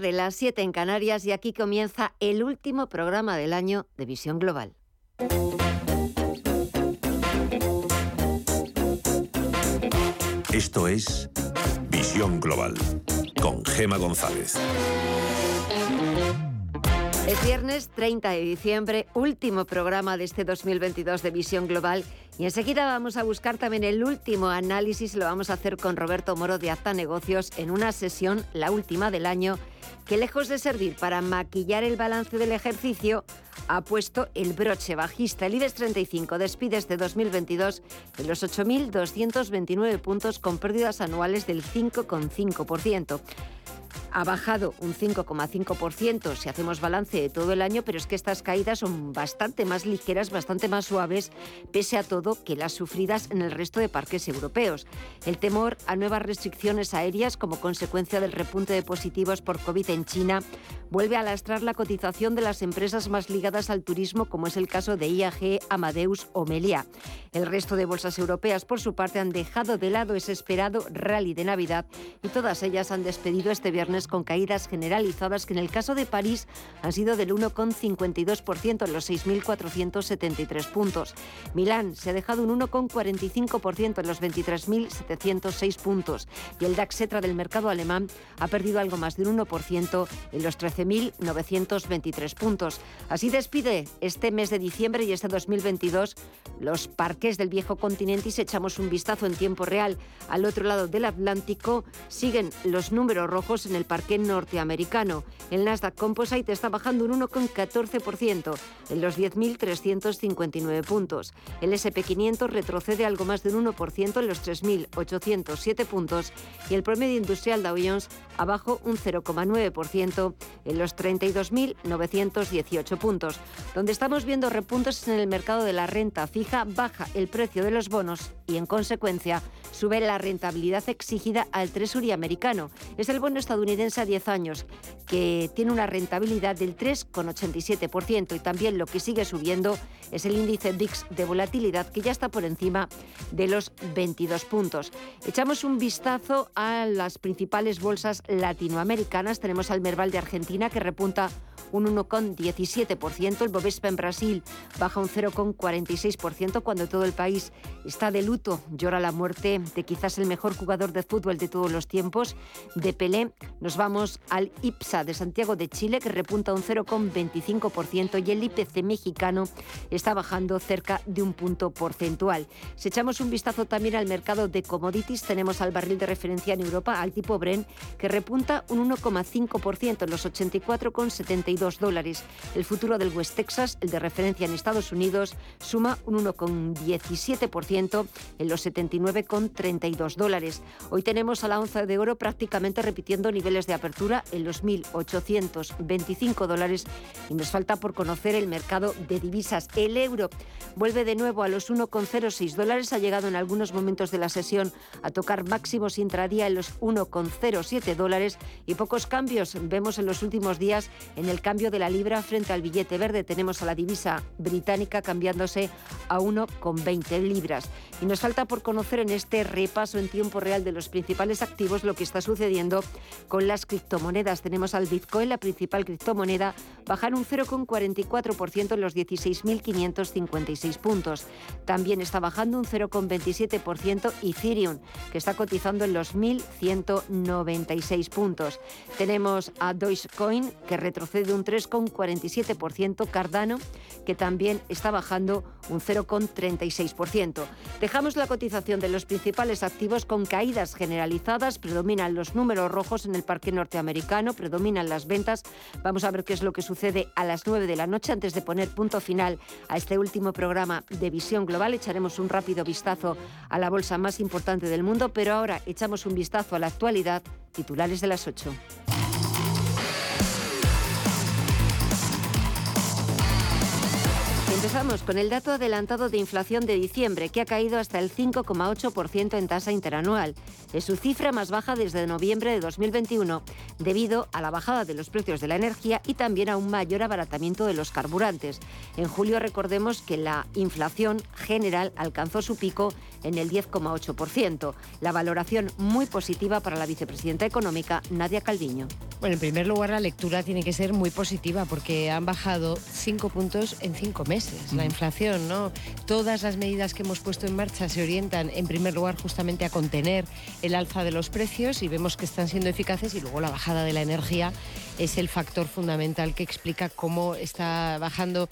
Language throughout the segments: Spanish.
de las 7 en Canarias y aquí comienza el último programa del año de Visión Global. Esto es Visión Global con Gema González. Es viernes 30 de diciembre, último programa de este 2022 de Visión Global y enseguida vamos a buscar también el último análisis, lo vamos a hacer con Roberto Moro de Acta Negocios en una sesión, la última del año, que lejos de servir para maquillar el balance del ejercicio, ha puesto el broche bajista. El IBEX 35 despide este 2022 en los 8.229 puntos con pérdidas anuales del 5,5% ha bajado un 5,5% si hacemos balance de todo el año, pero es que estas caídas son bastante más ligeras, bastante más suaves, pese a todo, que las sufridas en el resto de parques europeos. El temor a nuevas restricciones aéreas como consecuencia del repunte de positivos por COVID en China vuelve a lastrar la cotización de las empresas más ligadas al turismo, como es el caso de IAG, Amadeus o Melia. El resto de bolsas europeas, por su parte, han dejado de lado ese esperado rally de Navidad y todas ellas han despedido este viernes con caídas generalizadas que en el caso de París han sido del 1,52% en los 6.473 puntos. Milán se ha dejado un 1,45% en los 23.706 puntos y el DAX Etra del mercado alemán ha perdido algo más de un 1% en los 13.923 puntos. Así despide este mes de diciembre y este 2022 los parques del viejo continente y si echamos un vistazo en tiempo real al otro lado del Atlántico, siguen los números rojos en el parque norteamericano. El Nasdaq Composite está bajando un 1,14% en los 10.359 puntos. El SP500 retrocede algo más de un 1% en los 3.807 puntos y el promedio industrial Dow Jones abajo un 0,9% en los 32.918 puntos. Donde estamos viendo repuntos en el mercado de la renta fija, baja el precio de los bonos y en consecuencia sube la rentabilidad exigida al Treasury americano. Es el bono estadounidense a 10 años que tiene una rentabilidad del 3,87% y también lo que sigue subiendo es el índice VIX de volatilidad que ya está por encima de los 22 puntos. Echamos un vistazo a las principales bolsas latinoamericanas. Tenemos al Merval de Argentina que repunta un 1,17%. El Bovespa en Brasil baja un 0,46% cuando todo el país está de luto. Llora la muerte de quizás el mejor jugador de fútbol de todos los tiempos, de Pelé. Nos vamos al IPSA de Santiago de Chile que repunta un 0,25% y el IPC mexicano está bajando cerca de un punto porcentual. Si echamos un vistazo también al mercado de commodities, tenemos al barril de referencia en Europa, al tipo Bren, que repunta un 1,5% en los 84,72 dólares. El futuro del West Texas, el de referencia en Estados Unidos, suma un 1,17% en los 79,32 dólares. Hoy tenemos a la onza de oro prácticamente repitiendo niveles de apertura en los 1.825 dólares y nos falta por conocer el mercado de divisas. El euro vuelve de nuevo a los 1,06 dólares, ha llegado en algunos momentos de la sesión a tocar máximos intradía en los 1,07 dólares y pocos cambios vemos en los últimos días en el cambio de la libra frente al billete verde. Tenemos a la divisa británica cambiándose a 1,20 libras. Y nos falta por conocer en este repaso en tiempo real de los principales activos lo que está sucediendo con las criptomonedas. Tenemos al Bitcoin, la principal criptomoneda, bajar un 0,44% en los 16.556 puntos. También está bajando un 0,27% Ethereum, que está cotizando en los 1.196 puntos. Tenemos a Dogecoin, que retrocede un 3,47%, Cardano, que también está bajando un 0,36%. Dejamos la cotización de los principales activos con caídas generalizadas, predominan los números rojos en el parque norteamericano, predominan las ventas. Vamos a ver qué es lo que sucede a las 9 de la noche antes de poner punto final a este último programa de visión global. Echaremos un rápido vistazo a la bolsa más importante del mundo, pero ahora echamos un vistazo a la actualidad, titulares de las 8. Vamos con el dato adelantado de inflación de diciembre, que ha caído hasta el 5,8% en tasa interanual. Es su cifra más baja desde noviembre de 2021, debido a la bajada de los precios de la energía y también a un mayor abaratamiento de los carburantes. En julio recordemos que la inflación general alcanzó su pico en el 10,8%. La valoración muy positiva para la vicepresidenta económica Nadia Calviño. Bueno, en primer lugar, la lectura tiene que ser muy positiva porque han bajado cinco puntos en cinco meses la inflación, ¿no? Todas las medidas que hemos puesto en marcha se orientan, en primer lugar, justamente a contener el alza de los precios y vemos que están siendo eficaces y luego la bajada de la energía es el factor fundamental que explica cómo está bajando.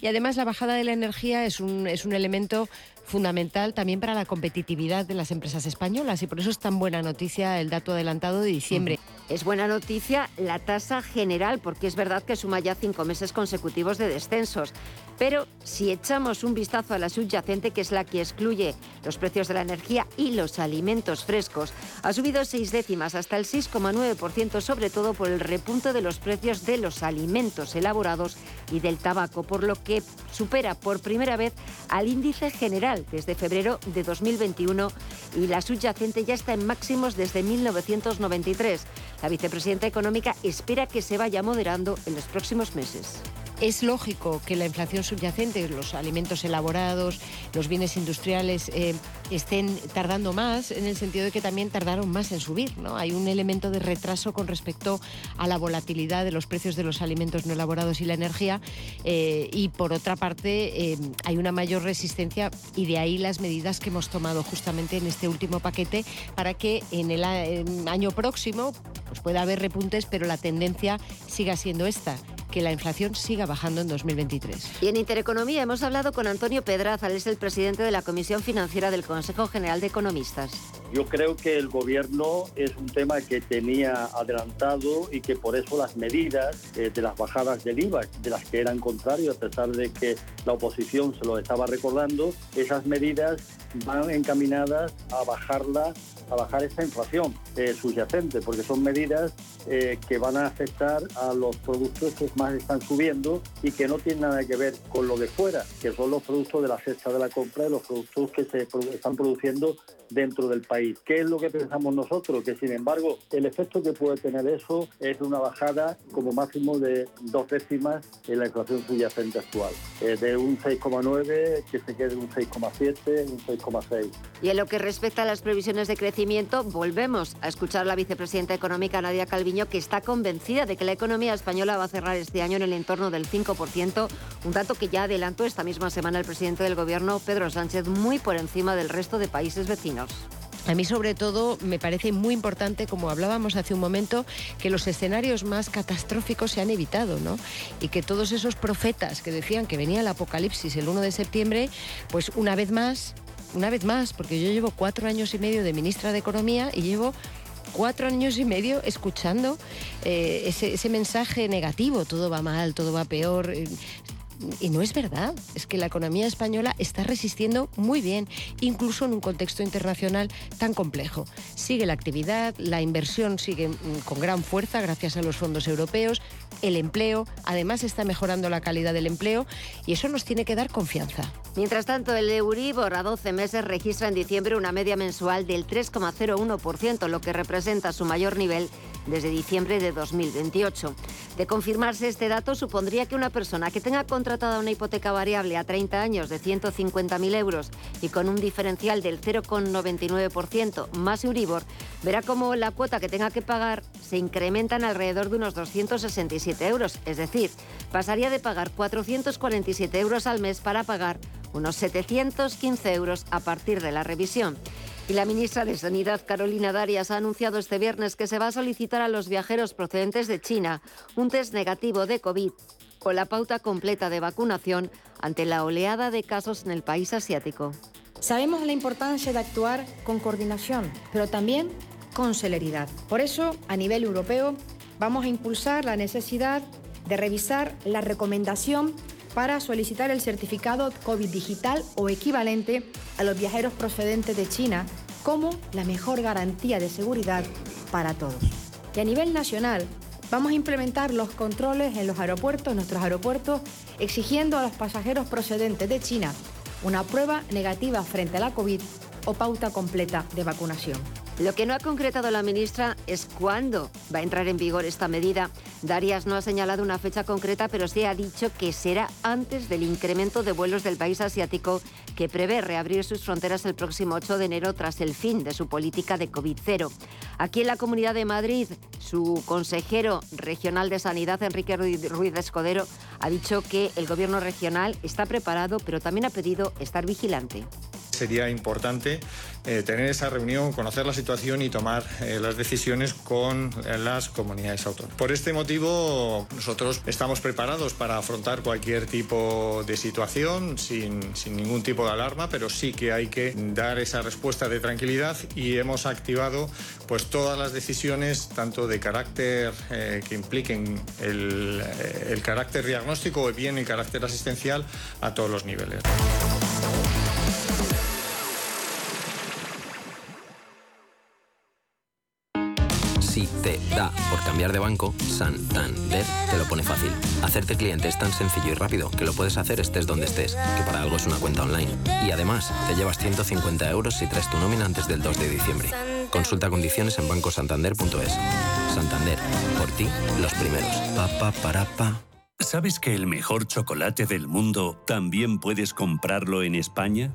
Y además la bajada de la energía es un, es un elemento fundamental también para la competitividad de las empresas españolas y por eso es tan buena noticia el dato adelantado de diciembre. Es buena noticia la tasa general, porque es verdad que suma ya cinco meses consecutivos de descensos. Pero si echamos un vistazo a la subyacente, que es la que excluye los precios de la energía y los alimentos frescos, ha subido seis décimas hasta el 6,9%, sobre todo por el repunto de los precios de los alimentos elaborados y del tabaco, por lo que supera por primera vez al índice general desde febrero de 2021 y la subyacente ya está en máximos desde 1993. La vicepresidenta económica espera que se vaya moderando en los próximos meses. Es lógico que la inflación subyacente, los alimentos elaborados, los bienes industriales eh, estén tardando más, en el sentido de que también tardaron más en subir. ¿no? Hay un elemento de retraso con respecto a la volatilidad de los precios de los alimentos no elaborados y la energía. Eh, y por otra parte, eh, hay una mayor resistencia y de ahí las medidas que hemos tomado justamente en este último paquete para que en el año próximo pues pueda haber repuntes, pero la tendencia siga siendo esta que la inflación siga bajando en 2023. Y en Intereconomía hemos hablado con Antonio Pedraza, es el presidente de la Comisión Financiera del Consejo General de Economistas. Yo creo que el gobierno es un tema que tenía adelantado y que por eso las medidas eh, de las bajadas del IVA, de las que eran contrarios, a pesar de que la oposición se lo estaba recordando, esas medidas van encaminadas a bajarla a bajar esa inflación eh, subyacente, porque son medidas eh, que van a afectar a los productos que más están subiendo y que no tienen nada que ver con lo de fuera, que son los productos de la cesta de la compra y los productos que se están produciendo dentro del país. ¿Qué es lo que pensamos nosotros? Que sin embargo el efecto que puede tener eso es una bajada como máximo de dos décimas en la inflación subyacente actual, eh, de un 6,9 que se quede un 6,7, un 6,6. Y en lo que respecta a las previsiones de crecimiento, volvemos a escuchar a la vicepresidenta económica Nadia Calviño que está convencida de que la economía española va a cerrar este año en el entorno del 5%, un dato que ya adelantó esta misma semana el presidente del gobierno Pedro Sánchez muy por encima del resto de países vecinos. A mí sobre todo me parece muy importante, como hablábamos hace un momento, que los escenarios más catastróficos se han evitado, ¿no? Y que todos esos profetas que decían que venía el apocalipsis el 1 de septiembre, pues una vez más, una vez más, porque yo llevo cuatro años y medio de ministra de Economía y llevo cuatro años y medio escuchando eh, ese, mensaje negativo, todo va mal, todo va peor, eh, y no es verdad, es que la economía española está resistiendo muy bien, incluso en un contexto internacional tan complejo. Sigue la actividad, la inversión sigue mm, con gran fuerza gracias a los fondos europeos, el empleo, además está mejorando la calidad del empleo y eso nos tiene que dar confianza. Mientras tanto, el Euribor a 12 meses registra en diciembre una media mensual del 3,01%, lo que representa su mayor nivel desde diciembre de 2028. De confirmarse este dato, supondría que una persona que tenga contratada una hipoteca variable a 30 años de 150.000 euros y con un diferencial del 0,99% más Euribor, verá cómo la cuota que tenga que pagar se incrementa en alrededor de unos 267 Es decir, pasaría de pagar 447 euros al mes para pagar unos 715 euros a partir de la revisión. Y la ministra de Sanidad, Carolina Darias, ha anunciado este viernes que se va a solicitar a los viajeros procedentes de China un test negativo de COVID con la pauta completa de vacunación ante la oleada de casos en el país asiático. Sabemos la importancia de actuar con coordinación, pero también con celeridad. Por eso, a nivel europeo, vamos a impulsar la necesidad de revisar la recomendación para solicitar el certificado COVID digital o equivalente a los viajeros procedentes de China como la mejor garantía de seguridad para todos. Y a nivel nacional, Vamos a implementar los controles en los aeropuertos, nuestros aeropuertos, exigiendo a los pasajeros procedentes de China una prueba negativa frente a la COVID o pauta completa de vacunación. Lo que no ha concretado la ministra es cuándo va a entrar en vigor esta medida. Darias no ha señalado una fecha concreta, pero sí ha dicho que será antes del incremento de vuelos del país asiático que prevé reabrir sus fronteras el próximo 8 de enero tras el fin de su política de COVID-0. Aquí en la Comunidad de Madrid, su consejero regional de Sanidad, Enrique Ruiz de Escodero, ha dicho que el gobierno regional está preparado, pero también ha pedido estar vigilante sería importante eh, tener esa reunión, conocer la situación y tomar eh, las decisiones con eh, las comunidades autónomas. Por este motivo, nosotros estamos preparados para afrontar cualquier tipo de situación sin, ningún tipo de alarma, pero sí que hay que dar esa respuesta de tranquilidad y hemos activado pues todas las decisiones, tanto de carácter que impliquen el, el carácter diagnóstico o bien el carácter asistencial a todos los niveles. Si te da por cambiar de banco, Santander te lo pone fácil. Hacerte cliente es tan sencillo y rápido que lo puedes hacer estés donde estés, que para algo es una cuenta online. Y además, te llevas 150 euros si traes tu nómina antes del 2 de diciembre. Consulta condiciones en bancosantander.es. Santander, por ti, los primeros. Pa, pa, para, pa. ¿Sabes que el mejor chocolate del mundo también puedes comprarlo en España?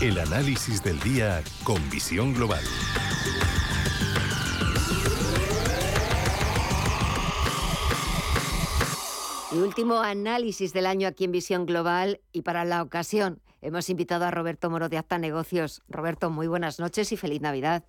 El análisis del día con visión global. Y último análisis del año aquí en Visión Global y para la ocasión hemos invitado a Roberto Moro de Acta Negocios. Roberto, muy buenas noches y feliz Navidad.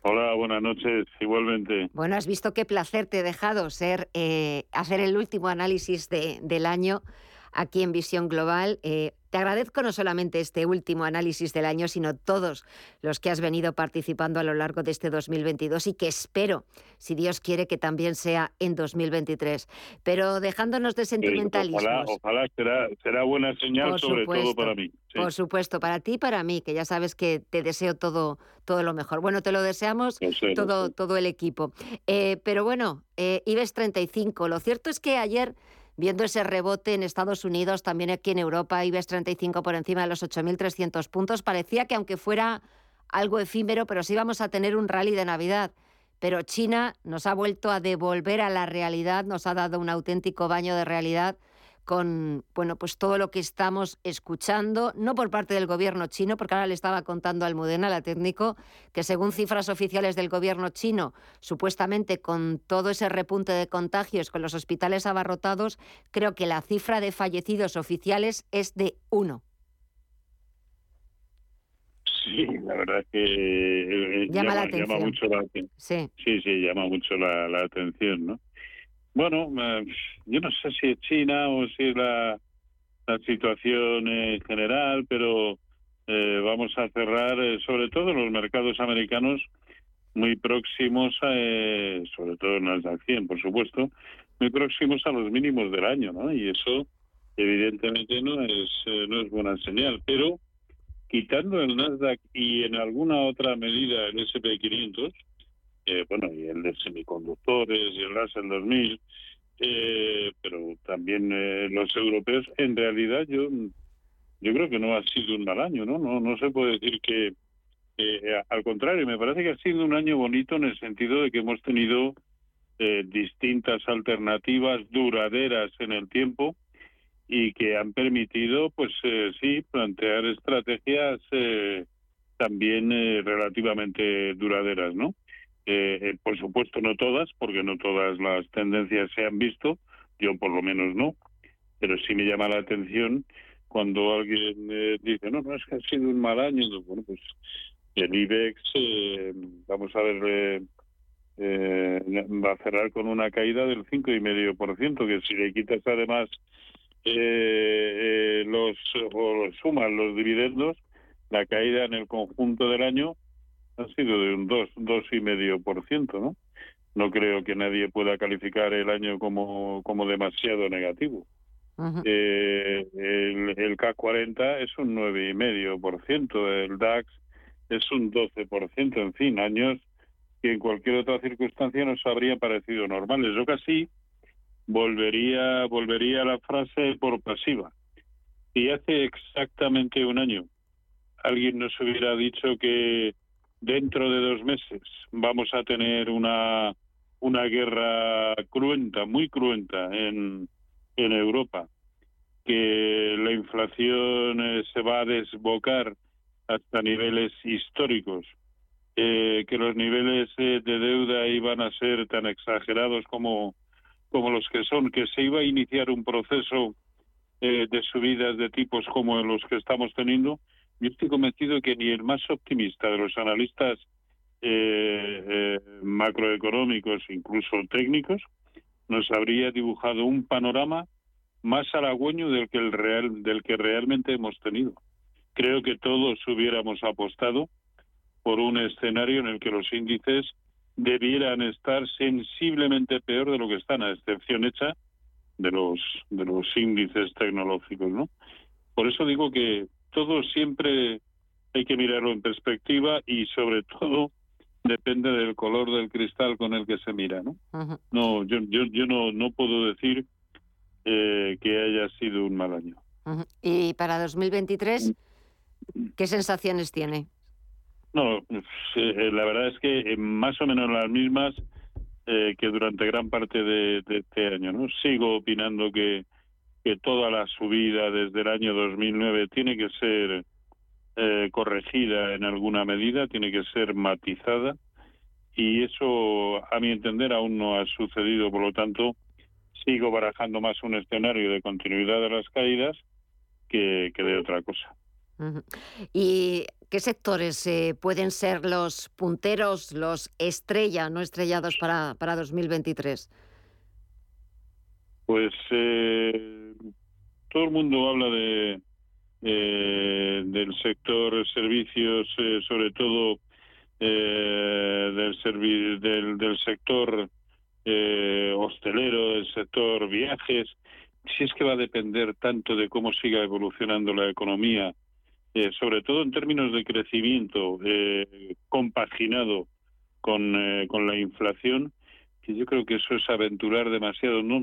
Hola, buenas noches, igualmente. Bueno, has visto qué placer te he dejado ser eh, hacer el último análisis de, del año aquí en Visión Global. Eh, te agradezco no solamente este último análisis del año, sino todos los que has venido participando a lo largo de este 2022 y que espero, si Dios quiere, que también sea en 2023. Pero dejándonos de sentimentalismos. ojalá, será, buena señal, sobre todo para mí. Por supuesto, para ti y para mí, que ya sabes que te deseo todo, todo lo mejor. Bueno, te lo deseamos todo, todo el equipo. Eh, pero bueno, eh, IBEX 35, lo cierto es que ayer viendo ese rebote en Estados Unidos, también aquí en Europa, IBEX 35 por encima de los 8.300 puntos, parecía que aunque fuera algo efímero, pero sí vamos a tener un rally de Navidad. Pero China nos ha vuelto a devolver a la realidad, nos ha dado un auténtico baño de realidad con bueno, pues todo lo que estamos escuchando, no por parte del gobierno chino, porque ahora le estaba contando al Almudena, la técnico, que según cifras oficiales del gobierno chino, supuestamente con todo ese repunte de contagios, con los hospitales abarrotados, creo que la cifra de fallecidos oficiales es de uno. Sí, la verdad es que eh, llama, la atención. mucho la atención. Sí. sí, sí, llama mucho la atención, ¿no? Bueno, yo no sé si es China o si es la, situación en general, pero eh, vamos a cerrar, eh, sobre todo los mercados americanos, muy próximos, eh, sobre todo en Nasdaq 100, por supuesto, muy próximos a los mínimos del año, ¿no? Y eso, evidentemente, no es, no es buena señal. Pero quitando el Nasdaq y en alguna otra medida el SP500, bueno, y el de semiconductores y el Russell 2000, eh, pero también eh, los europeos, en realidad yo yo creo que no ha sido un mal año, ¿no? No, no se puede decir que, eh, al contrario, me parece que ha sido un año bonito en el sentido de que hemos tenido distintas alternativas duraderas en el tiempo y que han permitido, pues sí, plantear estrategias también relativamente duraderas, ¿no? Eh, eh, por supuesto no todas, porque no todas las tendencias se han visto, yo por lo menos no, pero sí me llama la atención cuando alguien eh, dice, no, no, es que ha sido un mal año, bueno, pues el IBEX, vamos a ver eh, va a cerrar con una caída del 5,5%, que si le quitas además eh, los o sumas los dividendos, la caída en el conjunto del año ha sido de un 2, 2,5%, ¿no? No creo que nadie pueda calificar el año como, como demasiado negativo. eh, el, el K40 es un 9,5%, el DAX es un 12%, en fin, años que en cualquier otra circunstancia nos habría parecido normales. Yo casi volvería, volvería a la frase por pasiva. Y hace exactamente un año alguien nos hubiera dicho que dentro de dos meses vamos a tener una, una guerra cruenta, muy cruenta en, en Europa, que la inflación eh, se va a desbocar hasta niveles históricos, eh, que los niveles eh, de deuda iban a ser tan exagerados como, como los que son, que se iba a iniciar un proceso eh, de subidas de tipos como los que estamos teniendo, yo estoy convencido que ni el más optimista de los analistas macroeconómicos, incluso técnicos, nos habría dibujado un panorama más halagüeño del que el real del que realmente hemos tenido. Creo que todos hubiéramos apostado por un escenario en el que los índices debieran estar sensiblemente peor de lo que están, a excepción hecha de los de los índices tecnológicos, ¿no? Por eso digo que todo siempre hay que mirarlo en perspectiva y sobre todo depende del color del cristal con el que se mira, ¿no? No, yo yo yo no no puedo decir eh, que haya sido un mal año. Y para 2023, ¿qué sensaciones tiene? No, eh, la verdad es que eh, más o menos las mismas eh, que durante gran parte de, este año. no Sigo opinando que, que toda la subida desde el año 2009 tiene que ser corregida en alguna medida, tiene que ser matizada y eso, a mi entender, aún no ha sucedido. Por lo tanto, sigo barajando más un escenario de continuidad de las caídas que, que de otra cosa. ¿Y qué sectores eh, pueden ser los punteros, los estrella, no estrellados para, para 2023? Pues eh, todo el mundo habla de eh, del sector servicios, sobre todo del, del, del sector hostelero, del sector viajes. Si es que va a depender tanto de cómo siga evolucionando la economía eh, sobre todo en términos de crecimiento eh, compaginado con, eh, con la inflación, que yo creo que eso es aventurar demasiado. ¿no?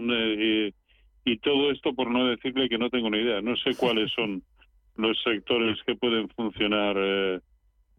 y todo esto por no decirle que no tengo ni idea. No sé cuáles son los sectores que pueden funcionar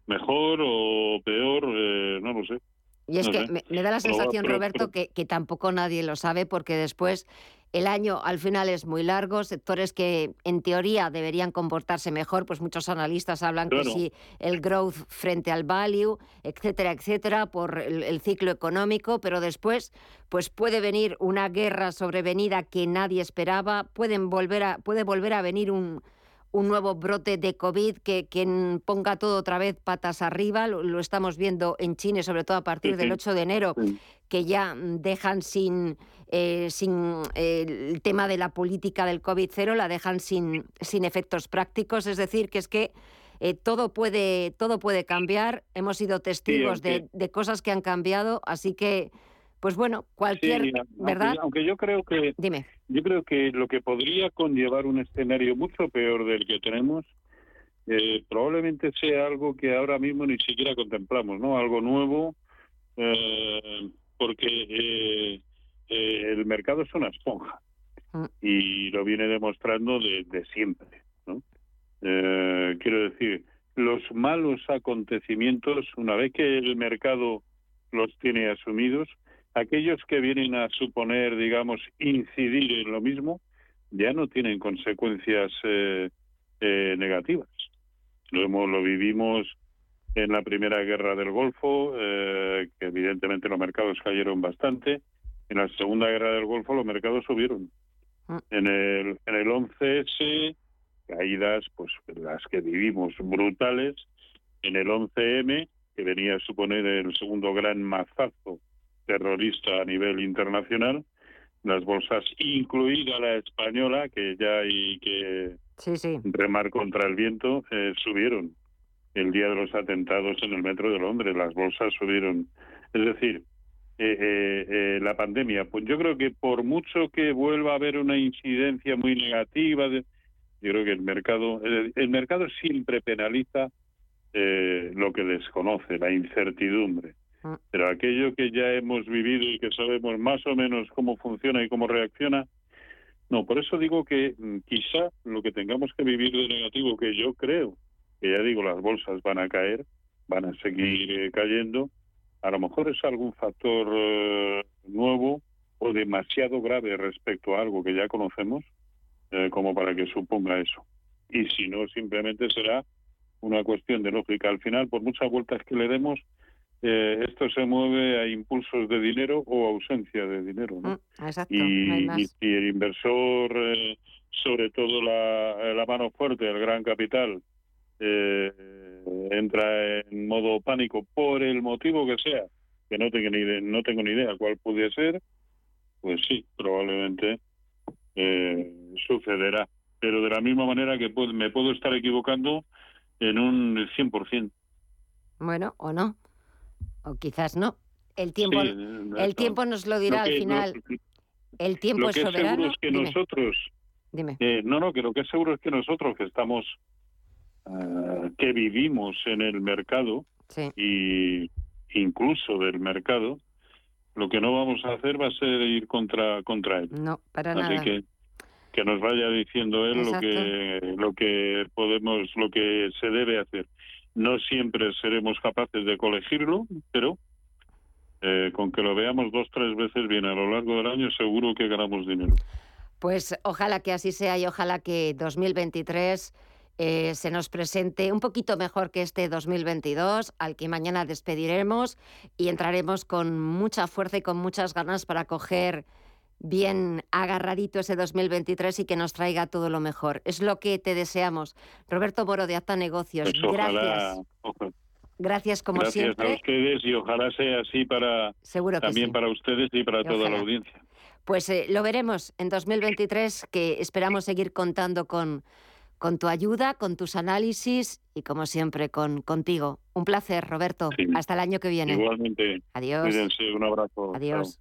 mejor o peor, no lo sé. Y es que me, da la sensación, Roberto, que, que, tampoco nadie lo sabe porque después el año al final es muy largo, sectores que en teoría deberían comportarse mejor, pues muchos analistas hablan que si el growth frente al value, etcétera, etcétera, por el, ciclo económico, pero después pues puede venir una guerra sobrevenida que nadie esperaba, pueden volver a, puede volver a venir un, un nuevo brote de COVID que, que, ponga todo otra vez patas arriba. Lo, estamos viendo en China, sobre todo a partir del 8 de enero, que ya dejan sin eh, sin eh, el tema de la política del COVID cero, la dejan sin, sin efectos prácticos. Es decir, que es que eh, todo, puede, todo puede cambiar. Hemos sido testigos de, de, cosas que han cambiado, así que, pues bueno, cualquier, ¿verdad? Aunque, yo creo que, Dime. yo creo que lo que podría conllevar un escenario mucho peor del que tenemos, probablemente sea algo que ahora mismo ni siquiera contemplamos, ¿no? Algo nuevo, porque eh, el mercado es una esponja mm. y lo viene demostrando de, siempre. ¿no? Eh, quiero decir, los malos acontecimientos, una vez que el mercado los tiene asumidos, aquellos que vienen a suponer, digamos, incidir en lo mismo, ya no tienen consecuencias eh, negativas. Lo, lo vivimos en la primera guerra del Golfo, que evidentemente los mercados cayeron bastante, en la Segunda Guerra del Golfo los mercados subieron. Ah. En el, en el 11S, caídas, pues las que vivimos brutales. En el 11M, que venía a suponer el segundo gran mazazo terrorista a nivel internacional. Las bolsas, incluida la española, que ya hay que remar contra el viento, eh, subieron el día de los atentados en el metro de Londres. Las bolsas subieron. Es decir, eh, eh, la pandemia, pues yo creo que por mucho que vuelva a haber una incidencia muy negativa, yo creo que el mercado, el, mercado siempre penaliza lo que desconoce, la incertidumbre. Pero aquello que ya hemos vivido y que sabemos más o menos cómo funciona y cómo reacciona, no, por eso digo que mm, quizá lo que tengamos que vivir de negativo, que yo creo, que ya digo, las bolsas van a caer, van a seguir cayendo, a lo mejor es algún factor eh, nuevo o demasiado grave respecto a algo que ya conocemos eh, como para que suponga eso. Y si no, simplemente será una cuestión de lógica. Al final, por muchas vueltas que le demos, eh, esto se mueve a impulsos de dinero o ausencia de dinero. ¿no? Mm, y, si el inversor, sobre todo la, la, mano fuerte, el gran capital, eh, entra en modo pánico por el motivo que sea, que no tengo ni idea, no tengo ni idea cuál puede ser, pues sí, probablemente eh, sucederá. Pero de la misma manera que me puedo estar equivocando en un 100%. Bueno, o no. O quizás no. El tiempo, el tiempo nos lo dirá al final. el tiempo es soberano. Es que nosotros. Dime. Eh, no, no, que lo que es seguro es que nosotros que estamos eh, que vivimos en el mercado y incluso del mercado, lo que no vamos a hacer va a ser ir contra contra él. No, para Así nada. que que nos vaya diciendo él lo que lo que podemos, lo que se debe hacer. No siempre seremos capaces de colegirlo, pero eh, con que lo veamos dos tres veces bien a lo largo del año, seguro que ganamos dinero. Pues ojalá que así sea y ojalá que 2023 eh, se nos presente un poquito mejor que este 2022, al que mañana despediremos y entraremos con mucha fuerza y con muchas ganas para coger bien agarradito ese 2023 y que nos traiga todo lo mejor. Es lo que te deseamos. Roberto Moro de Acta Negocios, pues gracias. Gracias como Gracias siempre. a ustedes y ojalá sea así para también para ustedes y para toda la audiencia. Pues eh, lo veremos en 2023 que esperamos seguir contando con con tu ayuda, con tus análisis y como siempre con contigo. Un placer, Roberto. Hasta el año que viene. Igualmente. Adiós. Cuídense, un abrazo. Adiós.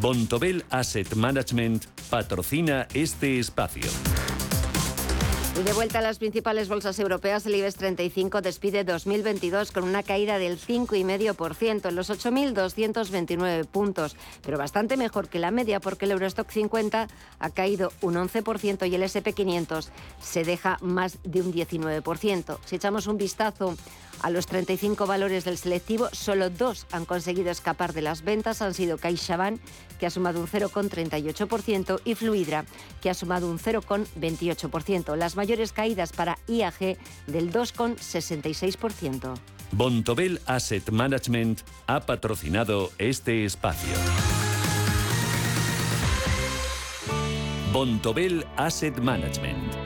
Bontobel Asset Management patrocina este espacio. Y de vuelta a las principales bolsas europeas, el IBEX 35 despide 2022 con una caída del 5,5% en los 8.229 puntos, pero bastante mejor que la media porque el Eurostock 50 ha caído un 11% y el SP500 se deja más de un 19%. Si echamos un vistazo a los 35 valores del selectivo, solo dos han conseguido escapar de las ventas. Han sido CaixaBank, que ha sumado un 0,38%, y Fluidra, que ha sumado un 0,28%. Las mayores caídas para IAG del 2,66%. Bontobel Asset Management ha patrocinado este espacio. Bontobel Asset Management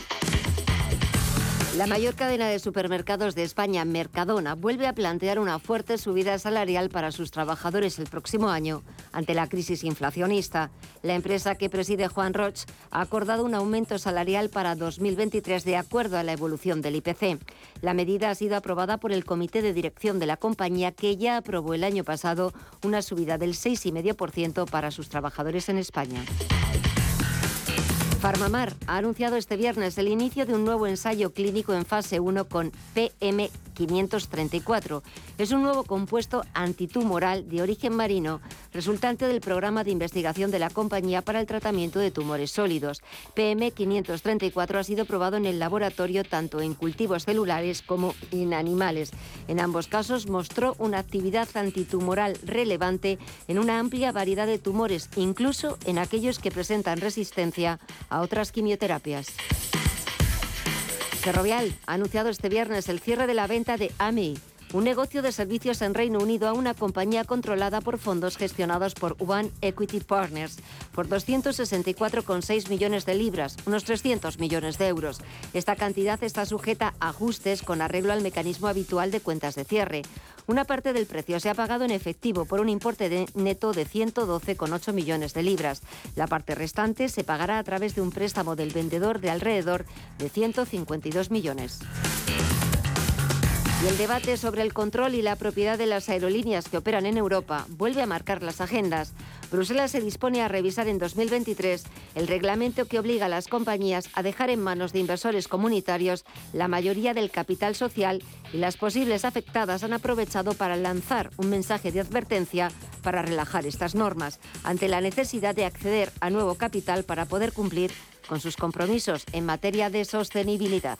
La mayor cadena de supermercados de España, Mercadona, vuelve a plantear una fuerte subida salarial para sus trabajadores el próximo año ante la crisis inflacionista. La empresa que preside Juan Roch ha acordado un aumento salarial para 2023 de acuerdo a la evolución del IPC. La medida ha sido aprobada por el comité de dirección de la compañía que ya aprobó el año pasado una subida del 6,5% para sus trabajadores en España. Farmamar ha anunciado este viernes el inicio de un nuevo ensayo clínico en fase 1 con PM 534. Es un nuevo compuesto antitumoral de origen marino resultante del programa de investigación de la compañía para el tratamiento de tumores sólidos. PM534 ha sido probado en el laboratorio tanto en cultivos celulares como en animales. En ambos casos mostró una actividad antitumoral relevante en una amplia variedad de tumores, incluso en aquellos que presentan resistencia a otras quimioterapias. Ferrovial ha anunciado este viernes el cierre de la venta de AMI, un negocio de servicios en Reino Unido a una compañía controlada por fondos gestionados por One Equity Partners por 264,6 millones de libras, unos 300 millones de euros. Esta cantidad está sujeta a ajustes con arreglo al mecanismo habitual de cuentas de cierre. Una parte del precio se ha pagado en efectivo por un importe de neto de 112,8 millones de libras. La parte restante se pagará a través de un préstamo del vendedor de alrededor de 152 millones. Y el debate sobre el control y la propiedad de las aerolíneas que operan en Europa vuelve a marcar las agendas. Bruselas se dispone a revisar en 2023 el reglamento que obliga a las compañías a dejar en manos de inversores comunitarios la mayoría del capital social y las posibles afectadas han aprovechado para lanzar un mensaje de advertencia para relajar estas normas ante la necesidad de acceder a nuevo capital para poder cumplir con sus compromisos en materia de sostenibilidad.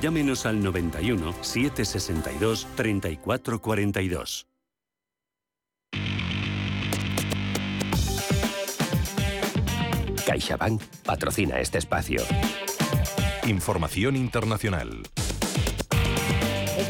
llámenos al 91 762 3442. CaixaBank patrocina este espacio. Información internacional.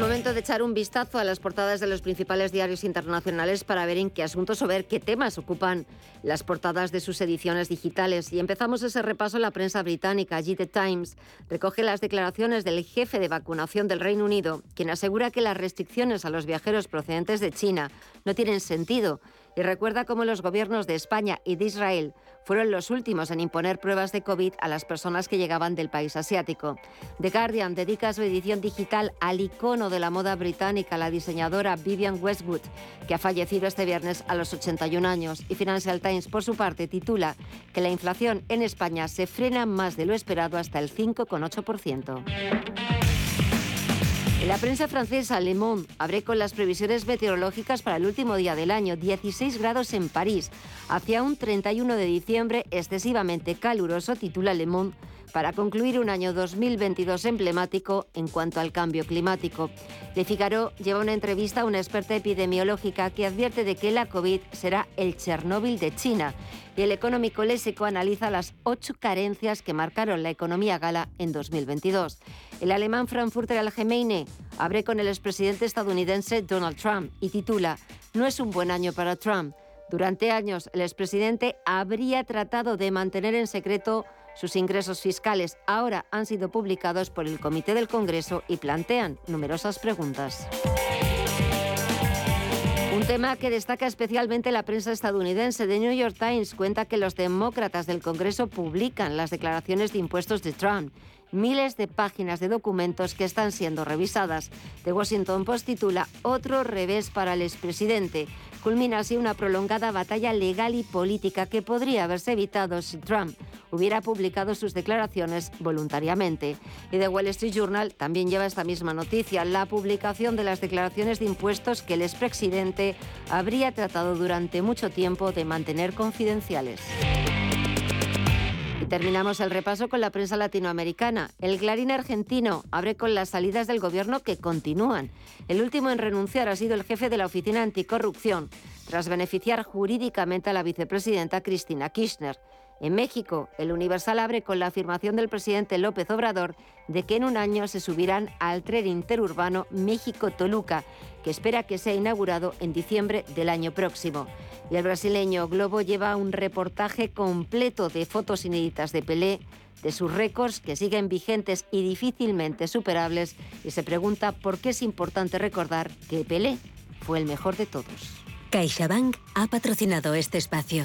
Es momento de echar un vistazo a las portadas de los principales diarios internacionales para ver en qué asuntos o ver qué temas ocupan las portadas de sus ediciones digitales. Y empezamos ese repaso en la prensa británica. The Times recoge las declaraciones del jefe de vacunación del Reino Unido, quien asegura que las restricciones a los viajeros procedentes de China no tienen sentido y recuerda cómo los gobiernos de España y de Israel fueron los últimos en imponer pruebas de COVID a las personas que llegaban del país asiático. The Guardian dedica su edición digital al icono de la moda británica, la diseñadora Vivian Westwood, que ha fallecido este viernes a los 81 años. Y Financial Times, por su parte, titula que la inflación en España se frena más de lo esperado hasta el 5,8%. La prensa francesa, Le Monde abre con las previsiones meteorológicas para el último día del año, 16 grados en París, hacia un 31 de diciembre excesivamente caluroso, titula Le Monde, para concluir un año 2022 emblemático en cuanto al cambio climático. Le Figaro lleva una entrevista a una experta epidemiológica que advierte de que la COVID será el Chernóbil de China y el económico lésico analiza las ocho carencias que marcaron la economía gala en 2022. El alemán Frankfurter Allgemeine abre con el expresidente estadounidense Donald Trump y titula No es un buen año para Trump. Durante años, el expresidente habría tratado de mantener en secreto sus ingresos fiscales. Ahora han sido publicados por el Comité del Congreso y plantean numerosas preguntas. Un tema que destaca especialmente la prensa estadounidense. The New York Times cuenta que los demócratas del Congreso publican las declaraciones de impuestos de Trump miles de páginas de documentos que están siendo revisadas. The Washington Post titula Otro revés para el expresidente. Culmina así una prolongada batalla legal y política que podría haberse evitado si Trump hubiera publicado sus declaraciones voluntariamente. Y The Wall Street Journal también lleva esta misma noticia, la publicación de las declaraciones de impuestos que el expresidente habría tratado durante mucho tiempo de mantener confidenciales. Terminamos el repaso con la prensa latinoamericana. El Clarín argentino abre con las salidas del gobierno que continúan. El último en renunciar ha sido el jefe de la Oficina Anticorrupción, tras beneficiar jurídicamente a la vicepresidenta Cristina Kirchner. En México, el Universal abre con la afirmación del presidente López Obrador de que en un año se subirán al tren interurbano México-Toluca, que espera que sea inaugurado en diciembre del año próximo. Y el brasileño Globo lleva un reportaje completo de fotos inéditas de Pelé, de sus récords que siguen vigentes y difícilmente superables, y se pregunta por qué es importante recordar que Pelé fue el mejor de todos. CaixaBank ha patrocinado este espacio.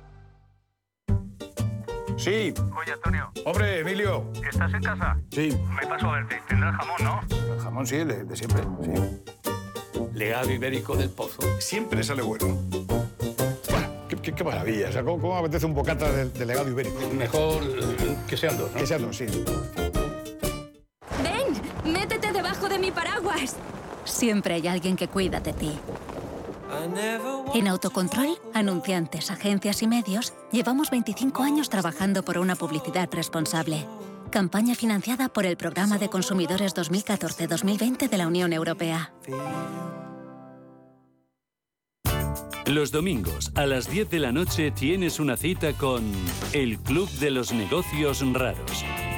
Sí. Oye, Antonio. Hombre, Emilio. ¿Estás en casa? Sí. Me paso a verte. Tendrás jamón, ¿no? El jamón sí, de siempre. Sí. Legado ibérico del pozo. Siempre sale bueno. Qué, qué- qué maravilla. O sea, ¿cómo, cómo apetece un bocata de, de legado ibérico? Mejor que sean dos, ¿no? Que sean dos, sí. ¡Ven! ¡Métete debajo de mi paraguas! Siempre hay alguien que cuida de ti. En Autocontrol, anunciantes, agencias y medios, llevamos 25 años trabajando por una publicidad responsable. Campaña financiada por el Programa de Consumidores 2014-2020 de la Unión Europea. Los domingos a las 10 de la noche tienes una cita con El Club de los Negocios Raros.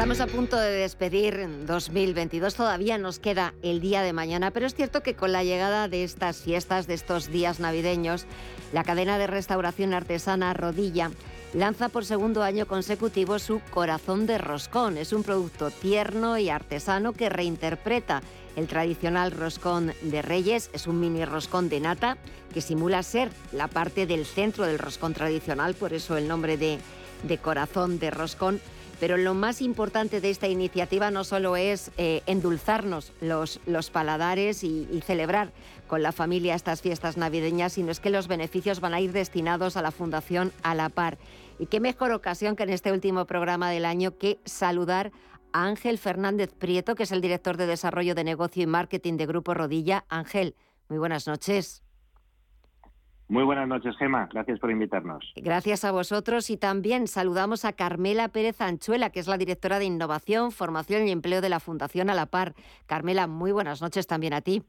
Estamos a punto de despedir 2022, todavía nos queda el día de mañana, pero es cierto que con la llegada de estas fiestas, de estos días navideños, la cadena de restauración artesana Rodilla lanza por segundo año consecutivo su Corazón de Roscón. Es un producto tierno y artesano que reinterpreta el tradicional roscón de Reyes. Es un mini roscón de nata que simula ser la parte del centro del roscón tradicional, por eso el nombre de, de Corazón de Roscón. Pero lo más importante de esta iniciativa no solo es eh, endulzarnos los, los paladares y, y celebrar con la familia estas fiestas navideñas, sino es que los beneficios van a ir destinados a la Fundación A la Par. Y qué mejor ocasión que en este último programa del año que saludar a Ángel Fernández Prieto, que es el director de Desarrollo de Negocio y Marketing de Grupo Rodilla. Ángel, muy buenas noches. Muy buenas noches, Gema. Gracias por invitarnos. Gracias a vosotros y también saludamos a Carmela Pérez Anchuela, que es la directora de Innovación, Formación y Empleo de la Fundación A la Par. Carmela, muy buenas noches también a ti.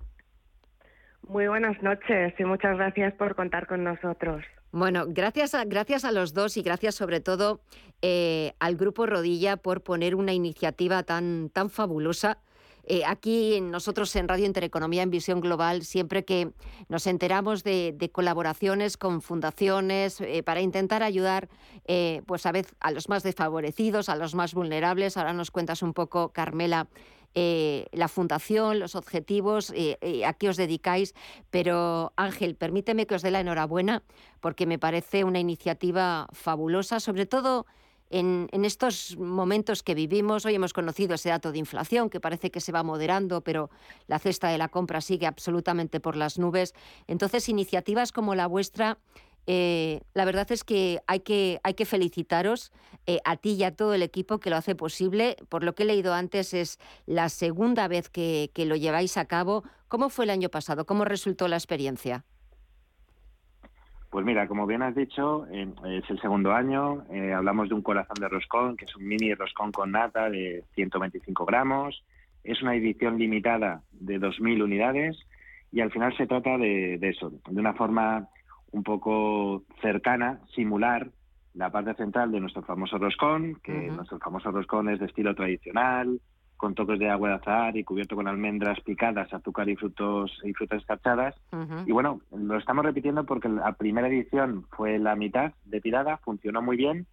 Muy buenas noches y muchas gracias por contar con nosotros. Bueno, gracias a, gracias a los dos y gracias sobre todo eh, al Grupo Rodilla por poner una iniciativa tan, tan fabulosa. Eh, aquí nosotros en Radio Intereconomía en Visión Global, siempre que nos enteramos de, colaboraciones con fundaciones eh, para intentar ayudar eh, pues a, vez, a los más desfavorecidos, a los más vulnerables, ahora nos cuentas un poco, Carmela, eh, la fundación, los objetivos, eh, a qué os dedicáis. Pero Ángel, permíteme que os dé la enhorabuena porque me parece una iniciativa fabulosa, sobre todo en, estos momentos que vivimos. Hoy hemos conocido ese dato de inflación que parece que se va moderando, pero la cesta de la compra sigue absolutamente por las nubes. Entonces, iniciativas como la vuestra eh, la verdad es que hay que, hay que felicitaros eh, a ti y a todo el equipo que lo hace posible. Por lo que he leído antes, es la segunda vez que, lo lleváis a cabo. ¿Cómo fue el año pasado? ¿Cómo resultó la experiencia? Pues mira, como bien has dicho, eh, es el segundo año. hablamos de un corazón de roscón, que es un mini roscón con nata de 125 gramos. Es una edición limitada de 2.000 unidades y al final se trata de, de eso, de una forma un poco cercana, simular la parte central de nuestro famoso roscón, que nuestro famoso roscón es de estilo tradicional, con toques de agua de azahar y cubierto con almendras picadas, azúcar y frutos y frutas escarchadas. Y bueno, lo estamos repitiendo porque la primera edición fue la mitad de tirada, funcionó muy bien.